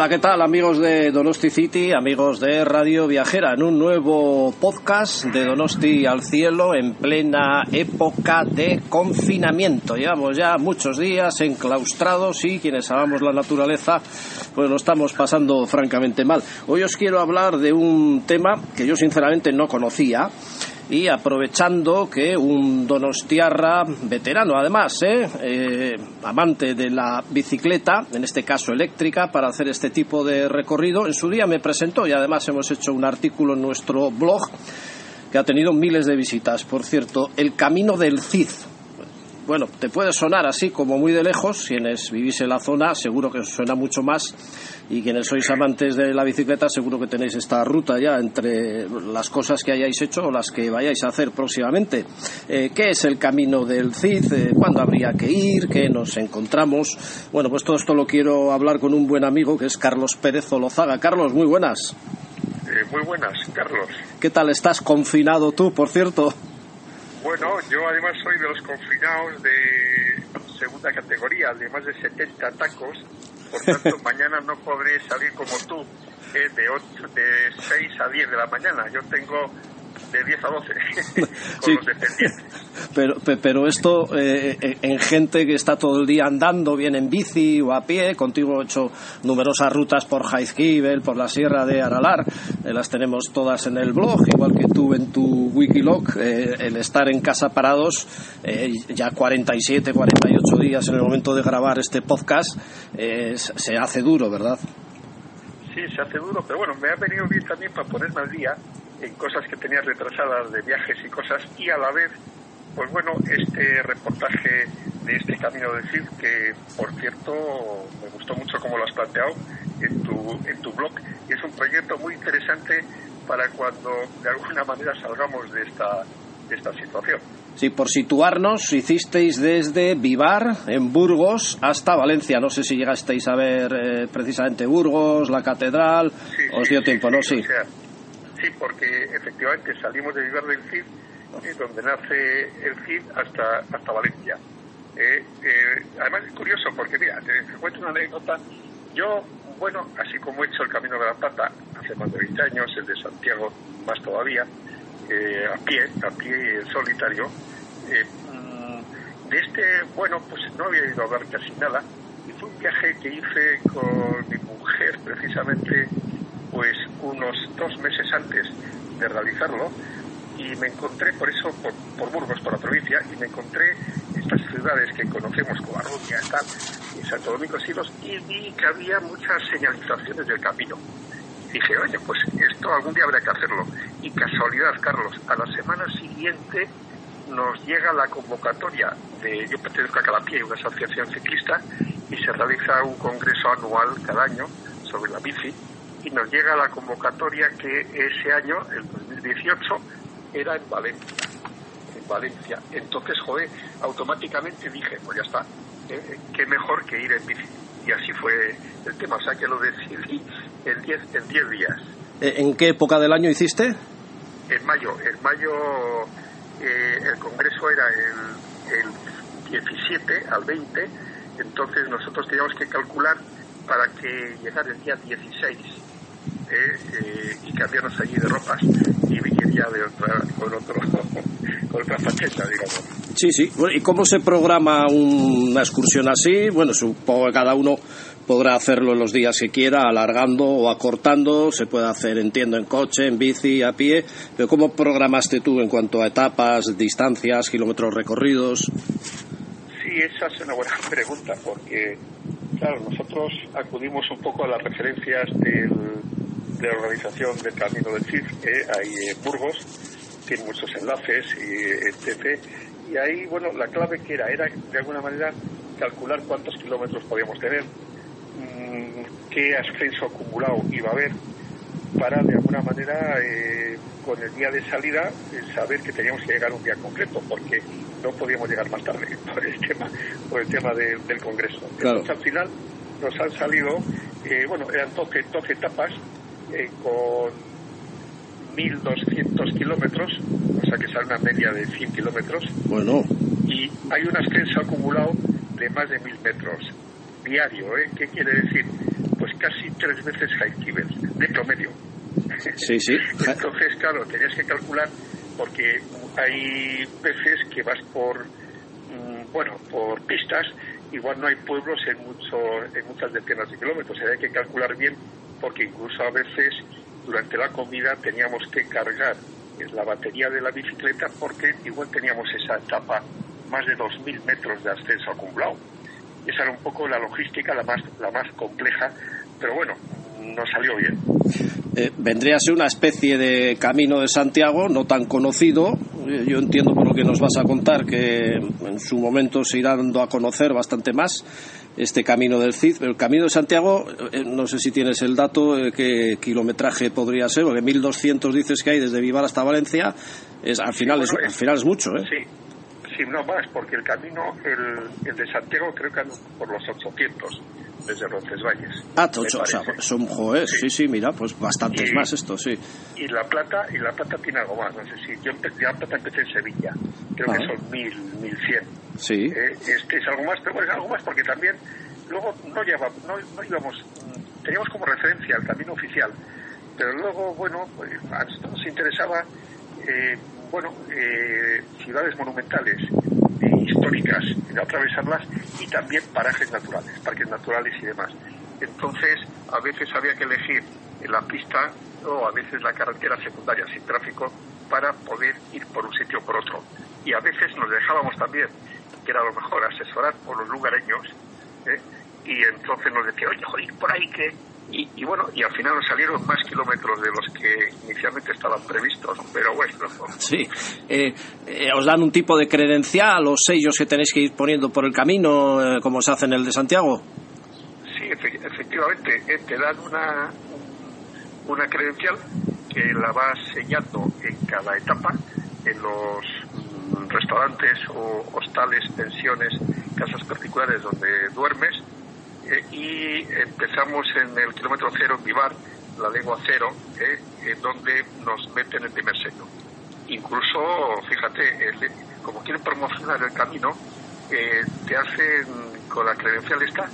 Hola, ¿qué tal amigos de Donosti City, amigos de Radio Viajera, en un nuevo podcast de Donosti al Cielo en plena época de confinamiento. Llevamos ya muchos días enclaustrados y quienes amamos la naturaleza pues lo estamos pasando francamente mal. Hoy os quiero hablar de un tema que yo sinceramente no conocía y aprovechando que un donostiarra veterano, además, ¿eh? Eh, amante de la bicicleta, en este caso eléctrica, para hacer este tipo de recorrido, en su día me presentó y además hemos hecho un artículo en nuestro blog que ha tenido miles de visitas. Por cierto, El Camino del Cid. Bueno, te puede sonar así como muy de lejos, quienes vivís en la zona seguro que os suena mucho más y quienes sois amantes de la bicicleta seguro que tenéis esta ruta ya entre las cosas que hayáis hecho o las que vayáis a hacer próximamente. Eh, ¿Qué es el camino del CID? Eh, ¿Cuándo habría que ir? ¿Qué nos encontramos? Bueno, pues todo esto lo quiero hablar con un buen amigo que es Carlos Pérez Olozaga. Carlos, muy buenas. Eh, muy buenas, Carlos. ¿Qué tal estás confinado tú, por cierto? Bueno, yo además soy de los confinados de segunda categoría, de más de 70 tacos. Por tanto, mañana no podré salir como tú, eh, de, 8, de 6 a 10 de la mañana. Yo tengo de 10 a 12 con Sí. los dependientes. Pero, pe- pero esto eh, en gente que está todo el día andando, bien en bici o a pie, contigo he hecho numerosas rutas por Jaizkibel, por la sierra de Aralar, eh, las tenemos todas en el blog, igual que tú en tu Wikilog, eh, el estar en casa parados, eh, ya 47, 48 días en el momento de grabar este podcast, eh, se hace duro, ¿verdad? Sí, se hace duro, pero bueno, me ha venido bien también para ponerme al día en cosas que tenía retrasadas de viajes y cosas y a la vez, pues bueno, este reportaje de este Camino del Cid que, por cierto, me gustó mucho como lo has planteado en tu, en tu blog es un proyecto muy interesante para cuando de alguna manera salgamos de esta, de esta situación. Sí, por situarnos, hicisteis desde Vivar, en Burgos, hasta Valencia. No sé si llegasteis a ver eh, precisamente Burgos, la catedral. Sí, Os dio sí, tiempo, ¿no? sí, Sí. o sea, sí, porque efectivamente salimos de Vivar del Cid, donde nace el Cid, hasta, hasta Valencia. Eh, eh, además es curioso porque, mira, te, te cuento una anécdota. Yo, bueno, así como he hecho el Camino de la Plata hace más de 20 años, el de Santiago más todavía, eh, a pie, a pie en solitario, eh, mm, de este, bueno, pues no había ido a ver casi nada, y fue un viaje que hice con mi mujer precisamente pues unos dos meses antes de realizarlo y me encontré por eso por, por Burgos por la provincia y me encontré estas ciudades que conocemos como Arrutia tal y Santo Domingo Silos y vi que había muchas señalizaciones del camino. Dije oye pues esto algún día habrá que hacerlo y casualidad Carlos a la semana siguiente nos llega la convocatoria de yo pertenezco a Calapié una asociación ciclista y se realiza un congreso anual cada año sobre la bici y nos llega la convocatoria que ese año, el 2018, era en Valencia. En Valencia. Entonces, joder, automáticamente dije, pues ya está, eh, eh, qué mejor que ir en bici. Y así fue el tema, o sea que lo decidí en 10 en 10 días. Eh, ¿En qué época del año hiciste? En mayo, en mayo eh, el congreso era el, el 17 al 20, entonces nosotros teníamos que calcular para que llegara el día 16 eh, y cambiarnos allí de ropas y viniría de otra, con, otro, con otra faceta, digamos. Sí, sí. Bueno, ¿Y cómo se programa una excursión así? Bueno, supongo que cada uno podrá hacerlo en los días que quiera, alargando o acortando. Se puede hacer, entiendo, en coche, en bici, a pie. Pero ¿cómo programaste tú en cuanto a etapas, distancias, kilómetros recorridos? Sí, esa es una buena pregunta, porque, claro, nosotros acudimos un poco a las referencias del, de la organización del Camino del Cid, eh, ahí en Burgos, tiene muchos enlaces, y etc. Y ahí, bueno, la clave que era, era de alguna manera calcular cuántos kilómetros podíamos tener, mmm, qué ascenso acumulado iba a haber, para de alguna manera eh, con el día de salida saber que teníamos que llegar un día concreto porque no podíamos llegar más tarde por el tema por el tema del Congreso. Entonces al final nos han salido, bueno, eran 12, 12 etapas con 1.200 kilómetros, o sea que sale una media de 100 kilómetros. Bueno. Y hay un ascenso acumulado de más de 1.000 metros diario. ¿eh? ¿Qué quiere decir? Pues casi tres veces High de promedio. Sí, sí. Entonces, claro, tenías que calcular porque hay veces que vas por, mm, bueno, por pistas, igual no hay pueblos en, mucho, en muchas decenas de kilómetros. hay que calcular bien porque incluso a veces durante la comida teníamos que cargar la batería de la bicicleta porque igual teníamos esa etapa más de 2.000 metros de ascenso acumulado. Esa era un poco la logística la más, la más compleja, pero bueno, nos salió bien. Eh, vendría a ser una especie de camino de Santiago, no tan conocido. Eh, yo entiendo por lo que nos vas a contar que en su momento se irá dando a conocer bastante más este camino del CID. Pero el camino de Santiago, eh, no sé si tienes el dato, de qué kilometraje podría ser, porque 1.200 dices que hay desde Vivar hasta Valencia, es, al, final es, al final es mucho, ¿eh? Sí, sí, no más, porque el camino, el, el de Santiago creo que anda por los 800 desde Roncesvalles. Ah, ocho, o sea, son joder, sí. sí, mira, pues bastantes más esto, sí. Y La Plata, y La Plata tiene algo más, no sé si, yo La Plata empecé en Sevilla, creo que ah. son mil, mil cien. Sí. Eh, este es algo más, pero bueno, es algo más porque también luego no, llevaba, no, no íbamos, teníamos como referencia el camino oficial, pero luego, bueno, pues a nosotros nos interesaba, eh, bueno, eh, ciudades monumentales, históricas, de atravesarlas y también parajes naturales, parques naturales y demás. Entonces, a veces había que elegir la pista o a veces la carretera secundaria sin tráfico para poder ir por un sitio o por otro. Y a veces nos dejábamos también, que era lo mejor, asesorar por los lugareños, ¿eh? y entonces nos decía, oye, joder, por ahí que y, bueno, y al final nos salieron más kilómetros de los que inicialmente estaban previstos, pero bueno. Sí, eh, eh, os dan un tipo de credencial, los sellos que tenéis que ir poniendo por el camino, eh, como se hace en el de Santiago. Sí, efectivamente, te dan una, una credencial que la vas sellando en cada etapa, en los mm, restaurantes o hostales, pensiones, casas particulares donde duermes eh, y empezamos en el kilómetro cero en Vivar, la lengua cero, eh, donde nos meten el primer sello. Incluso, fíjate, como quieren promocionar el camino, eh, te hacen, con la credencial esta,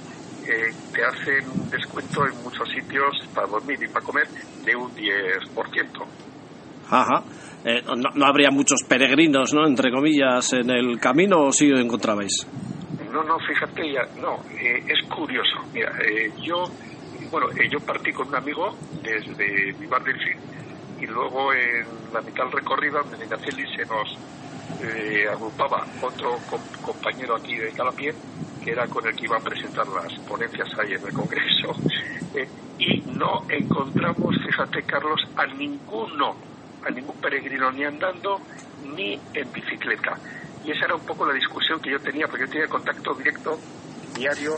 te hacen descuento en muchos sitios para dormir y para comer de un 10%. Ajá. no, habría muchos peregrinos, ¿no? Entre comillas, en el camino o si lo encontrabais? No, no, fíjate, ya, no, eh, es curioso. Mira, eh, yo, bueno, eh, yo partí con un amigo desde Vivar del Fin y luego en la mitad del recorrido, en Medinaceli, se nos agrupaba otro compañero aquí de Calapié, que era con el que iba a presentar las ponencias ahí en el Congreso, y no encontramos, fíjate, Carlos, a ninguno, a ningún peregrino ni andando ni en bicicleta y esa era un poco la discusión que yo tenía, porque yo tenía contacto directo diario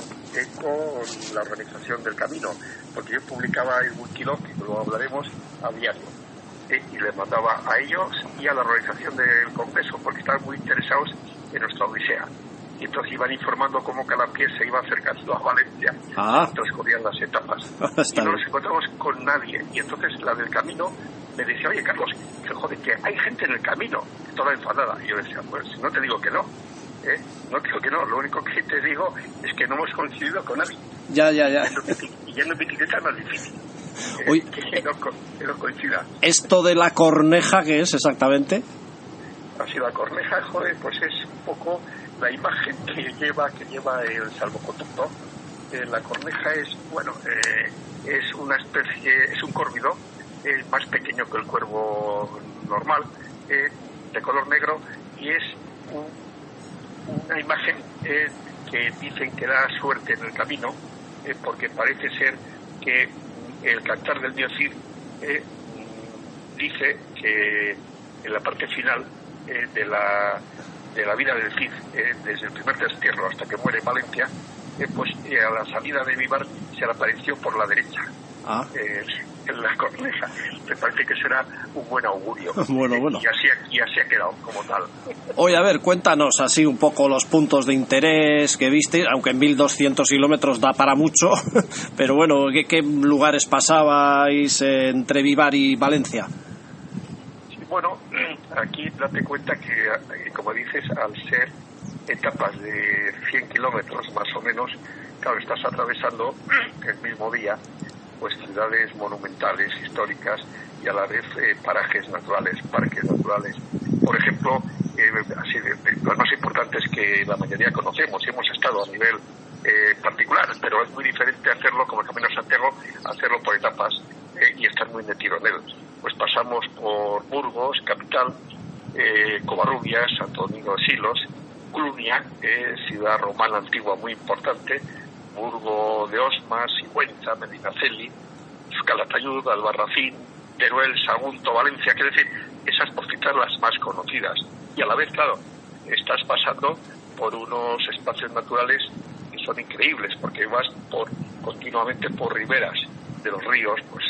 con la organización del camino, porque yo publicaba el Wikilog, que luego hablaremos, a diario. Eh, y les mandaba a ellos y a la organización del Congreso, porque estaban muy interesados en nuestra odisea. Y entonces iban informando cómo cada pie se iba acercando a Valencia. Ah. Entonces corrían las etapas. y no nos encontramos con nadie. Y entonces la del camino me decía, oye Carlos, que joder, que hay gente en el camino, toda enfadada. Y yo decía, pues no te digo que no, ¿eh? no te digo que no, lo único que te digo es que no hemos coincidido con nadie. Ya, ya, ya. Y yendo en bicicleta es más difícil. ¿eh? que, no, coincida. ¿Esto de la corneja qué es exactamente? Así la corneja, joder, pues es un poco la imagen que lleva que lleva el salvoconducto. Eh, la corneja es, bueno, eh, es una especie, es un córvido es más pequeño que el cuervo normal, eh, de color negro, y es una imagen eh, que dicen que da suerte en el camino, eh, porque parece ser que el cantar del Diocid dice que en la parte final de, la, de la vida del Cid, desde el primer destierro hasta que muere en Valencia, pues a la salida de Vivar se le apareció por la derecha Ah. eh, en la cornisa. Me parece que será un buen augurio. Bueno, bueno. Y así, y así ha quedado como tal. Oye, a ver, cuéntanos así un poco los puntos de interés que viste, aunque en 1200 kilómetros da para mucho, pero bueno, ¿qué, qué lugares pasabais eh, entre Vivar y Valencia? Sí, Bueno, aquí date cuenta que, eh, como dices, al ser etapas de 100 kilómetros más o menos, claro, estás atravesando el mismo día pues ciudades monumentales, históricas y a la vez eh, parajes naturales, parques naturales. Por ejemplo, eh, así de, de- los más importantes que la mayoría conocemos y hemos estado a nivel eh, particular, pero es muy diferente hacerlo como el Camino Santiago, hacerlo por etapas eh, y estar muy metido en él. Pues pasamos por Burgos, capital, eh, Covarrubias, Santo Domingo de Silos, Clunia, ciudad romana antigua muy importante, Burgo de Osma, Sigüenza, Medinaceli, Calatayud, Albarracín, Teruel, Sagunto, Valencia, quiero decir, esas por las más conocidas. Y a la vez, claro, estás pasando por unos espacios naturales que son increíbles, porque vas por continuamente por riberas de los ríos, pues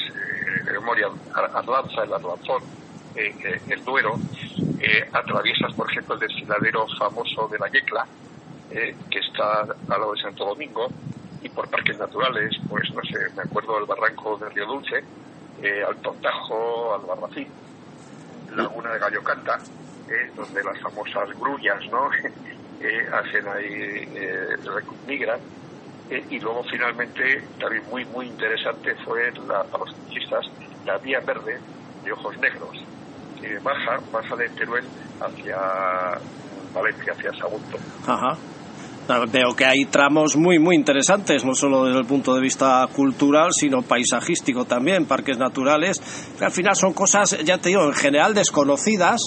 de memoria Ar- Arlanza, el Arlanzón, eh, eh, el Duero, eh, atraviesas, por ejemplo, el desfiladero famoso de la Yecla, eh, que está al lado de Santo Domingo, y por parques naturales, pues no sé, me acuerdo del barranco de Río Dulce, eh, Alto Tajo, Albarracín, Laguna de Gallocanta, eh, donde las famosas grullas, ¿no? Eh, hacen ahí, eh, migran. Eh, y luego finalmente, también muy, muy interesante fue la, para los ciclistas, la vía verde de ojos negros, que baja, baja de Teruel hacia Valencia, hacia Sagunto. Ajá. Veo que hay tramos muy, muy interesantes, no solo desde el punto de vista cultural, sino paisajístico también, parques naturales, que al final son cosas, ya te digo, en general desconocidas,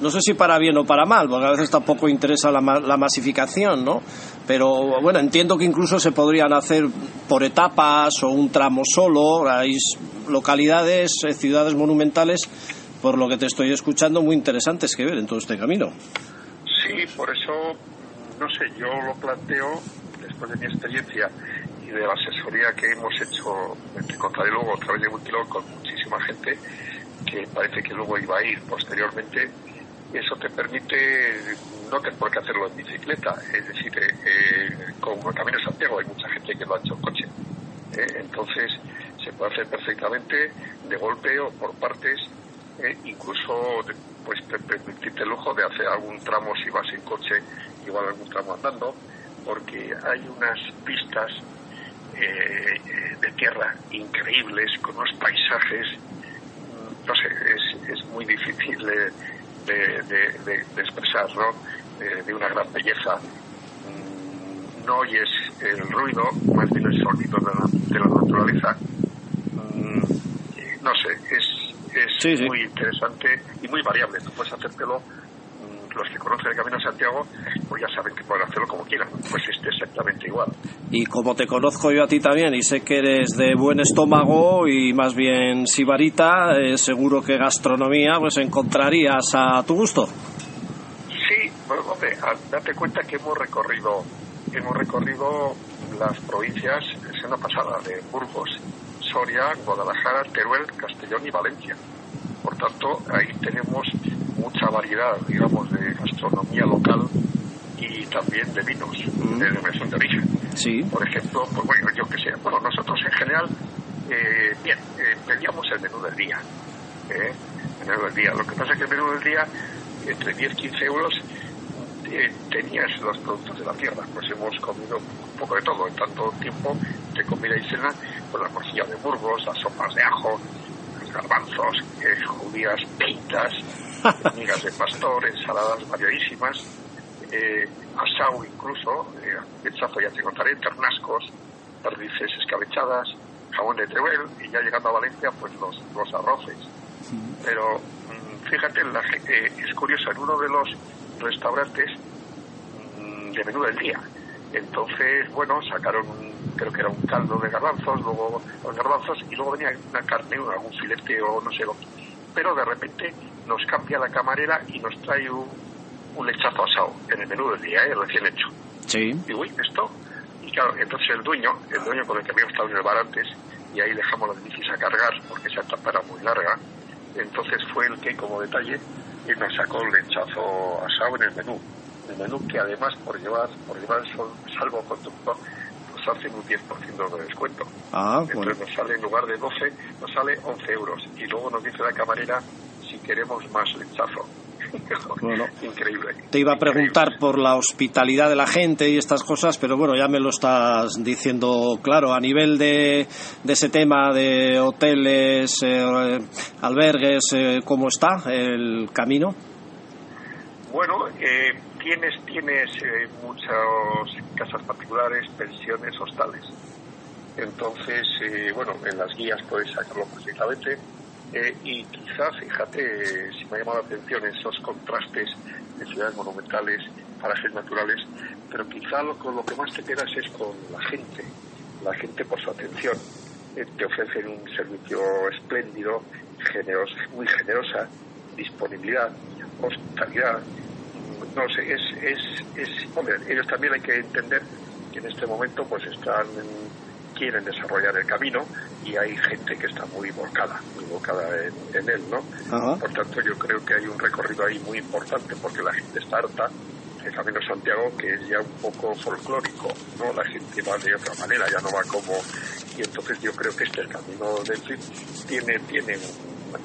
no sé si para bien o para mal, porque a veces tampoco interesa la, la masificación, ¿no? Pero bueno, entiendo que incluso se podrían hacer por etapas o un tramo solo, hay localidades, eh, ciudades monumentales, por lo que te estoy escuchando, muy interesantes que ver en todo este camino. Sí, por eso, no sé, yo lo planteo, después de mi experiencia y de la asesoría que hemos hecho, te contaré luego a través de Wikilog con muchísima gente, que parece que luego iba a ir posteriormente, eso te permite, no tener por qué hacerlo en bicicleta, es decir, eh, eh, como el Camino de Santiago hay mucha gente que lo ha hecho en coche, Eh, entonces se puede hacer perfectamente de golpe o por partes, eh, incluso pues te permitirte el lujo de hacer algún tramo si vas en coche, igual algún tramo andando, porque hay unas pistas eh, de tierra increíbles, con unos paisajes, no sé, es, es muy difícil de, de, de- de- expresar, ¿no? De una gran belleza. Mm, No oyes el ruido, más bien el sonido de la, de la naturaleza. Mm, No sé, es, es Sí, sí. muy interesante y muy variable. Tú puedes hacértelo, los que conocen el Camino de Santiago, pues ya saben que pueden hacerlo como quieran, pues esté exactamente igual. Y como te conozco yo a ti también y sé que eres de buen estómago y más bien sibarita, eh, seguro que gastronomía pues encontrarías a tu gusto. Sí, bueno, hombre, date cuenta que hemos recorrido, hemos recorrido las provincias, es una pasada, de Burgos, Soria, Guadalajara, Teruel, Castellón y Valencia. Por tanto, ahí tenemos mucha variedad, digamos, de gastronomía local y también de vinos, de denominación de origen. Sí. Por ejemplo, pues bueno, yo que sé, bueno, nosotros en general, eh, bien, eh, pedíamos el menú del día. ¿eh? El menú del día. Lo que pasa es que el menú del día, entre 10 y 15 euros, eh, tenías los productos de la tierra. Pues hemos comido un poco de todo. En tanto tiempo de comida y cena, pues la morcilla de Burgos, las sopas de ajo, garbanzos, eh, judías peitas, migas de pastor, ensaladas variadísimas, eh, asau incluso, eh, ya te contaré, ternascos, perdices escabechadas, jamón de Teruel y ya llegando a Valencia pues los, los arroces. Pero mm, fíjate, la, eh, es curioso, en uno de los restaurantes mm, de menú del día. Entonces, bueno, sacaron, un- creo que era un caldo de garbanzos, luego garbanzos y luego venía una carne, algún filete o no sé lo que. Pero de repente nos cambia la camarera y nos trae un, un lechazo asado en el menú del día, ¿eh? recién hecho. Sí. Y uy, esto. Y claro, entonces el dueño, el dueño con el que habíamos estado en el bar antes, y ahí dejamos las bicis a cargar porque esa etapa era muy larga. Entonces fue el que, como detalle, nos sacó el lechazo asado en el menú. El menú que además por llevar por llevar el salvoconducto nos hacen un 10% de descuento. Ah, Entonces nos sale en lugar de 12, nos sale 11 euros. Y luego nos dice la camarera si queremos más lechazo. Bueno, Increíble. Te iba a preguntar Increíble. por la hospitalidad de la gente y estas cosas, pero bueno, ya me lo estás diciendo claro. A nivel de, de ese tema de hoteles, eh, albergues, eh, ¿cómo está el camino? Bueno, eh, tienes, tienes eh, muchas casas particulares, pensiones, hostales. Entonces, eh, bueno, en las guías puedes sacarlo perfectamente. Eh, y quizá, fíjate, si me ha llamado la atención esos contrastes de ciudades monumentales, parajes naturales, pero quizá lo, con lo que más te quedas es con la gente, la gente por su atención. Eh, te ofrecen un servicio espléndido, generoso, muy generosa, disponibilidad, hospitalidad, no sé, es, es, es, hombre, ellos también hay que entender que en este momento pues están quieren desarrollar el camino y hay gente que está muy volcada, muy volcada en, en él, ¿no? Ajá. Por tanto, yo creo que hay un recorrido ahí muy importante porque la gente está harta el Camino Santiago, que es ya un poco folclórico, ¿no? La gente va de otra manera, ya no va como... Y entonces yo creo que este, el Camino del tiene, tiene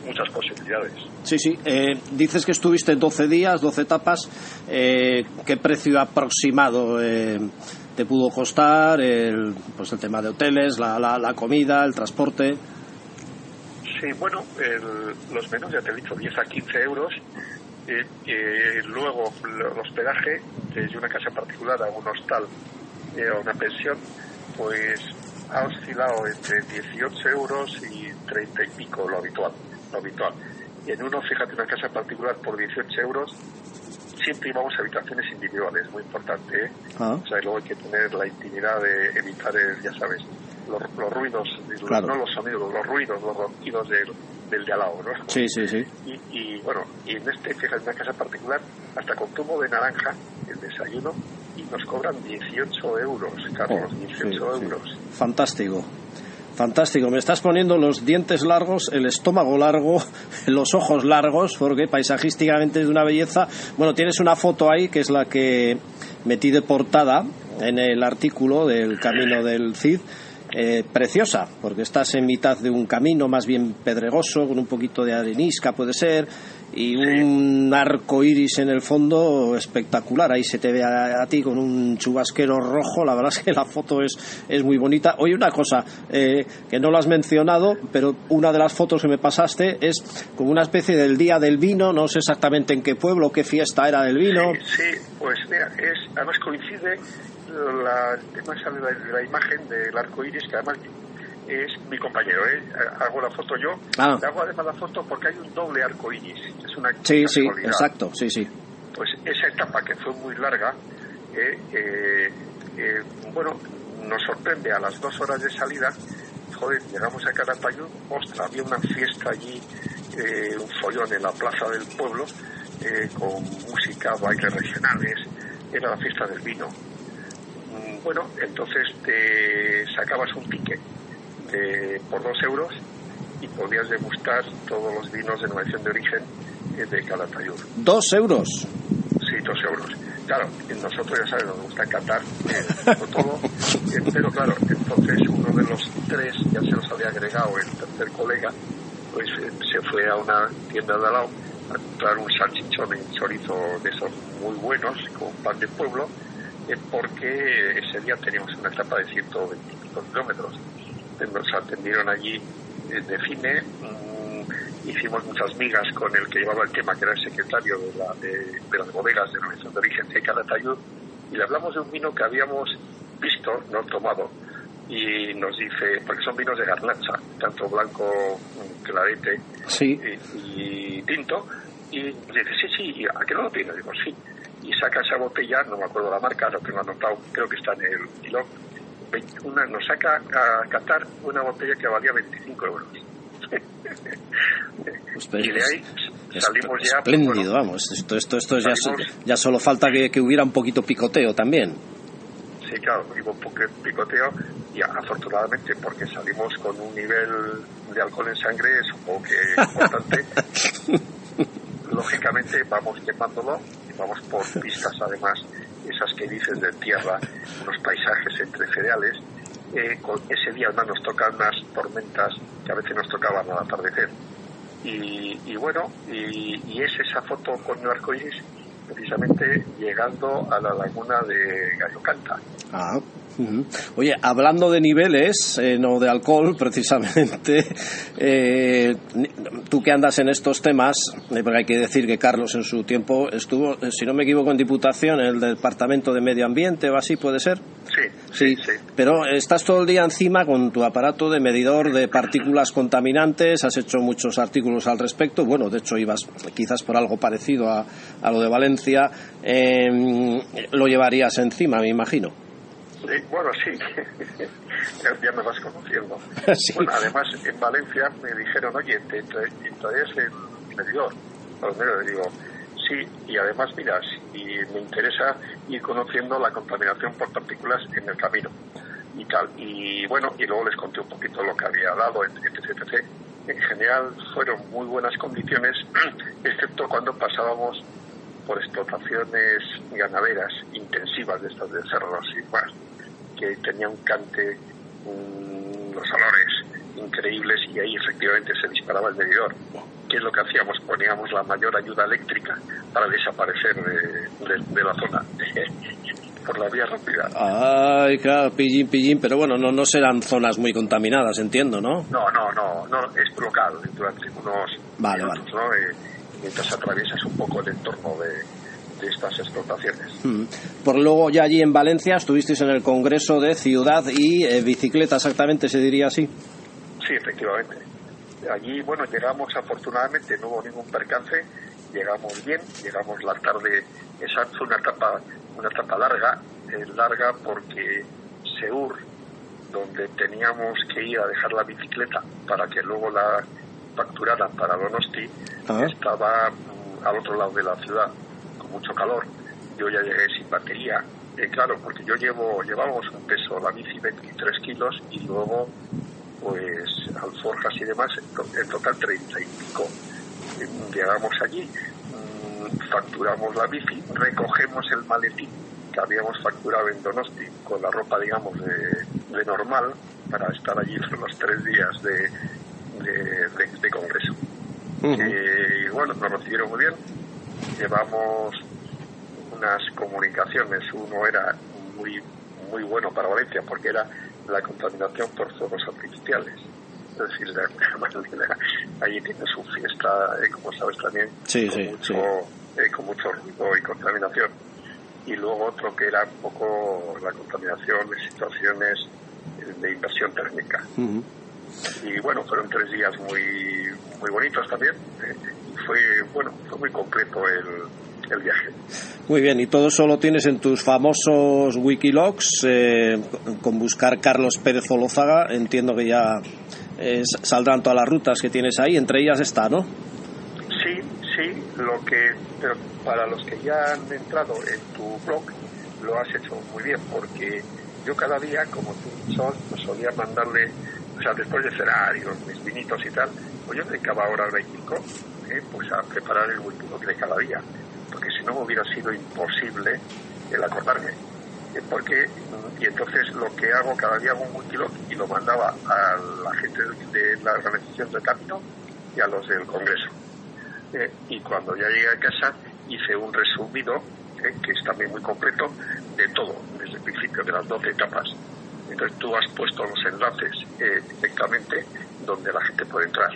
muchas posibilidades. Sí, sí. Eh, dices que estuviste 12 días, 12 etapas. Eh, ¿Qué precio aproximado eh, te pudo costar el, pues el tema de hoteles, la, la, la comida, el transporte? Sí, bueno, el- los menús ya te he dicho, 10 a 15 euros. Eh, eh, luego el hospedaje, desde una casa particular a un hostal eh, a una pensión, pues ha oscilado entre 18 euros y 30 y pico lo habitual. Lo habitual. Y en uno, fíjate, una casa particular por 18 euros, siempre íbamos a habitaciones individuales, muy importante. ¿eh? Ah, O sea, y luego hay que tener la intimidad de evitar, el, ya sabes, los, los ruidos, Claro. no los sonidos, los ruidos, los ronquidos del, del de al lado, ¿no? sí, sí, sí. Y, y, bueno, y en este, fíjate, una casa particular, hasta con zumo de naranja, el desayuno, y nos cobran 18 euros, Carlos, Oh, 18 sí, sí. euros. Fantástico. Fantástico, me estás poniendo los dientes largos, el estómago largo, los ojos largos, porque paisajísticamente es de una belleza. Bueno, tienes una foto ahí que es la que metí de portada en el artículo del Camino del Cid. eh, preciosa, porque estás en mitad de un camino más bien pedregoso, con un poquito de arenisca, puede ser, y un arco iris en el fondo espectacular. Ahí se te ve a, ti con un chubasquero rojo. La verdad es que la foto es, es muy bonita. Oye, una cosa eh, que no lo has mencionado, pero una de las fotos que me pasaste es como una especie del día del vino. No sé exactamente en qué pueblo, qué fiesta era del vino. Sí, pues mira, es, además coincide la, sale la, la imagen del arco iris, que además es mi compañero, ¿eh? hago la foto yo, Ah. le hago además la foto porque hay un doble arco iris, es una Sí, sí, exacto, sí, sí. Pues esa etapa que fue muy larga, eh, eh, eh, bueno, nos sorprende a las dos horas de salida, joder, llegamos a Calatayud, ostras, había una fiesta allí, eh, un follón en la plaza del pueblo, eh, con música, bailes regionales, era la fiesta del vino. Mm, Bueno, entonces te sacabas un ticket de- por dos euros y podías degustar todos los vinos de denominación de origen eh, de Calatayud. Dos euros. Sí, dos euros. Claro, nosotros ya sabes, nos gusta Qatar, eh, todo, eh, pero claro, entonces uno de los tres ya se los había agregado el tercer colega, pues eh, se fue a una tienda de al lado a comprar un salchichón en chorizo de esos muy buenos, con pan de pueblo, eh, porque ese día teníamos una etapa de 125 kilómetros. Nos atendieron allí de cine, mm, hicimos muchas migas con el que llevaba el tema, que era el secretario de, la, de, de las bodegas de Nuestra de origen de Calatayud, y le hablamos de un vino que habíamos visto, no tomado, y nos dice, porque son vinos de garnacha, tanto blanco, mm, clarete Sí. y, y tinto, y dice, sí, sí, ¿a qué no lo tienes? Digo, sí. Y saca esa botella, no me acuerdo la marca, lo tengo anotado, creo que está en el kilo, una, nos saca a Qatar una botella que valía 25 euros. Pues, pues, y de ahí es- salimos ya... pues, espléndido, bueno, vamos. Esto, esto, esto salimos- ya solo falta que, que hubiera un poquito picoteo también. Sí, claro, digo, porque picoteo y afortunadamente porque salimos con un nivel de alcohol en sangre supongo que importante lógicamente vamos quemándolo y vamos por pistas además esas que dices de tierra unos paisajes entre cereales eh, con ese día además nos tocan unas tormentas que a veces nos tocaban al atardecer. Y, bueno y, es esa foto con el arco iris precisamente llegando a la laguna de Gallo Canta ah Oye, hablando de niveles, eh, no de alcohol precisamente, eh, tú que andas en estos temas, eh, porque hay que decir que Carlos en su tiempo estuvo, si no me equivoco, en Diputación, en el Departamento de Medio Ambiente o así, ¿puede ser? Sí, sí, Pero estás todo el día encima con tu aparato de medidor de partículas contaminantes, has hecho muchos artículos al respecto, bueno, de hecho ibas quizás por algo parecido a, a lo de Valencia, lo llevarías encima, me imagino bueno, sí, ya, me vas conociendo. Bueno, además, en Valencia me dijeron, oye, ¿te, traes el medidor? Primero le digo, sí, y además, mira, y me interesa ir conociendo la contaminación por partículas en el camino y tal. Y bueno, y luego les conté un poquito lo que había dado, etc, En general fueron muy buenas condiciones, excepto cuando pasábamos por explotaciones ganaderas intensivas de estas de cerros y más que tenía un cante, unos olores increíbles y ahí efectivamente se disparaba el medidor. ¿Qué es lo que hacíamos? Poníamos la mayor ayuda eléctrica para desaparecer de, la zona por la vía rápida. Ay, claro, pillín, pillín, pero bueno, no, no serán zonas muy contaminadas, entiendo, ¿no? No, no, no, no es local durante unos vale, minutos, ¿no? Eh, mientras atraviesas un poco el entorno de, de estas explotaciones. Mm. Por luego ya allí en Valencia estuvisteis en el Congreso de Ciudad y eh, Bicicleta, exactamente se diría así. Sí, efectivamente. Allí, bueno, llegamos afortunadamente, no hubo ningún percance, llegamos bien, llegamos la tarde, fue una etapa, una etapa larga, eh, larga porque Seur, donde teníamos que ir a dejar la bicicleta para que luego la facturaran para Donosti, ah. estaba mm, al otro lado de la ciudad mucho calor, yo ya llegué sin batería. Eh, claro, porque yo llevo, llevamos un peso, la bici 23 kilos y luego pues alforjas y demás, en total 30 y pico. Llegamos allí, mm, facturamos la bici, recogemos el maletín que habíamos facturado en Donosti con la ropa, digamos, de, normal para estar allí los tres días de, de, congreso. Eh, y bueno, nos recibieron muy bien, llevamos unas comunicaciones. Uno era muy, muy bueno para Valencia porque era la contaminación por fuegos artificiales. Es decir, de allí tiene su fiesta, eh, como sabes también, con, mucho, eh, con mucho ruido y contaminación. Y luego otro que era un poco la contaminación de situaciones de inversión térmica. Y bueno, fueron tres días muy, muy bonitos también. Eh, fue, bueno, fue muy concreto el, el viaje. Muy bien, y todo eso lo tienes en tus famosos Wikilogs, eh, con buscar Carlos Pérez Olózaga, entiendo que ya eh, saldrán todas las rutas que tienes ahí, entre ellas está, ¿no? Sí, sí, lo que, pero para los que ya han entrado en tu blog, lo has hecho muy bien, porque yo cada día, como tú sos, pues solía mandarle, o sea, después de cenar y los mis vinitos y tal, pues yo dedicaba ahora, hora y pico ¿eh? pues a preparar el Wikiloc de cada día, porque si no hubiera sido imposible el acordarme. ¿eh? Porque, y entonces lo que hago, cada día hago un Wikiloc y lo mandaba a la gente de la organización del camino y a los del Congreso. ¿eh? y cuando ya llegué a casa hice un resumido, que es también muy completo, de todo, desde el principio, de las 12 etapas. Entonces tú has puesto los enlaces directamente donde la gente puede entrar.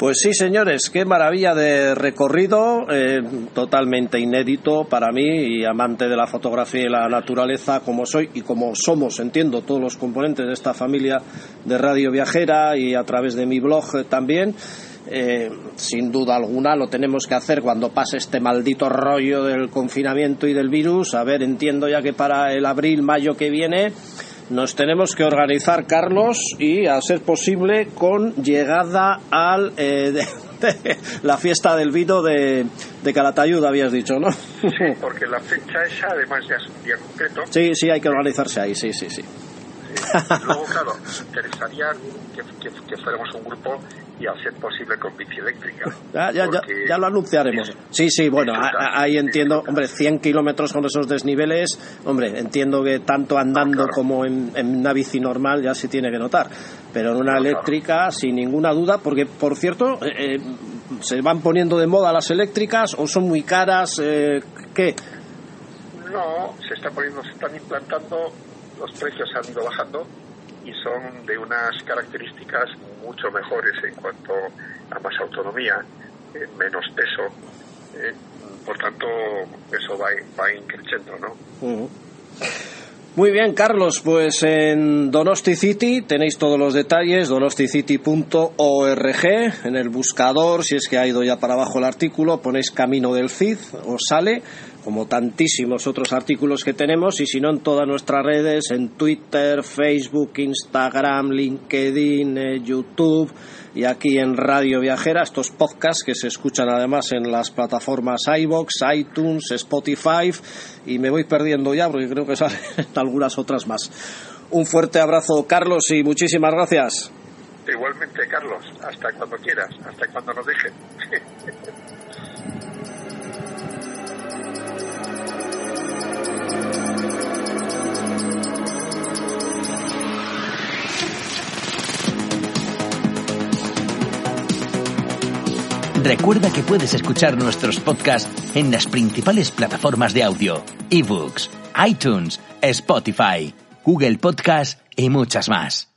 Pues sí, señores, qué maravilla de recorrido, eh, totalmente inédito para mí y amante de la fotografía y la naturaleza como soy y como somos, entiendo, todos los componentes de esta familia de Radio Viajera y a través de mi blog eh, también. Eh, sin duda alguna lo tenemos que hacer cuando pase este maldito rollo del confinamiento y del virus. A ver, entiendo ya que para el abril, mayo que viene nos tenemos que organizar, Carlos, y a ser posible con llegada al eh, la fiesta del vino de, de Calatayud, habías dicho, ¿no? Sí, porque la fecha esa además ya es un día concreto. Sí, sí, hay que organizarse ahí, sí, sí, sí. Luego, claro, nos interesaría que, que, fuéramos un grupo y al ser posible con bici eléctrica. Ya, ya, ya, ya, lo anunciaremos. Sí, sí, bueno, ahí entiendo, hombre, 100 kilómetros con esos desniveles, hombre, entiendo que tanto andando como en, en, una bici normal ya se tiene que notar, pero en una eléctrica, sin ninguna duda, porque, por cierto, eh, eh, se van poniendo de moda las eléctricas o son muy caras, eh, ¿qué? No, se está poniendo, se están implantando, los precios han ido bajando y son de unas características mucho mejores en cuanto a más autonomía, eh, menos peso. Eh, por tanto, eso va, va increciendo, ¿no? Muy bien, Carlos, pues en Donosti City tenéis todos los detalles, donosticity.org, en el buscador, si es que ha ido ya para abajo el artículo, ponéis Camino del Cid, os sale, como tantísimos otros artículos que tenemos, y si no en todas nuestras redes, en Twitter, Facebook, Instagram, LinkedIn, eh, YouTube, y aquí en Radio Viajera, estos podcasts que se escuchan además en las plataformas iBox, iTunes, Spotify y me voy perdiendo ya porque creo que salen algunas otras más. Un fuerte abrazo, Carlos, y muchísimas gracias. Igualmente, Carlos, hasta cuando quieras, hasta cuando nos dejen. Recuerda que puedes escuchar nuestros podcasts en las principales plataformas de audio, ebooks, iTunes, Spotify, Google Podcast y muchas más.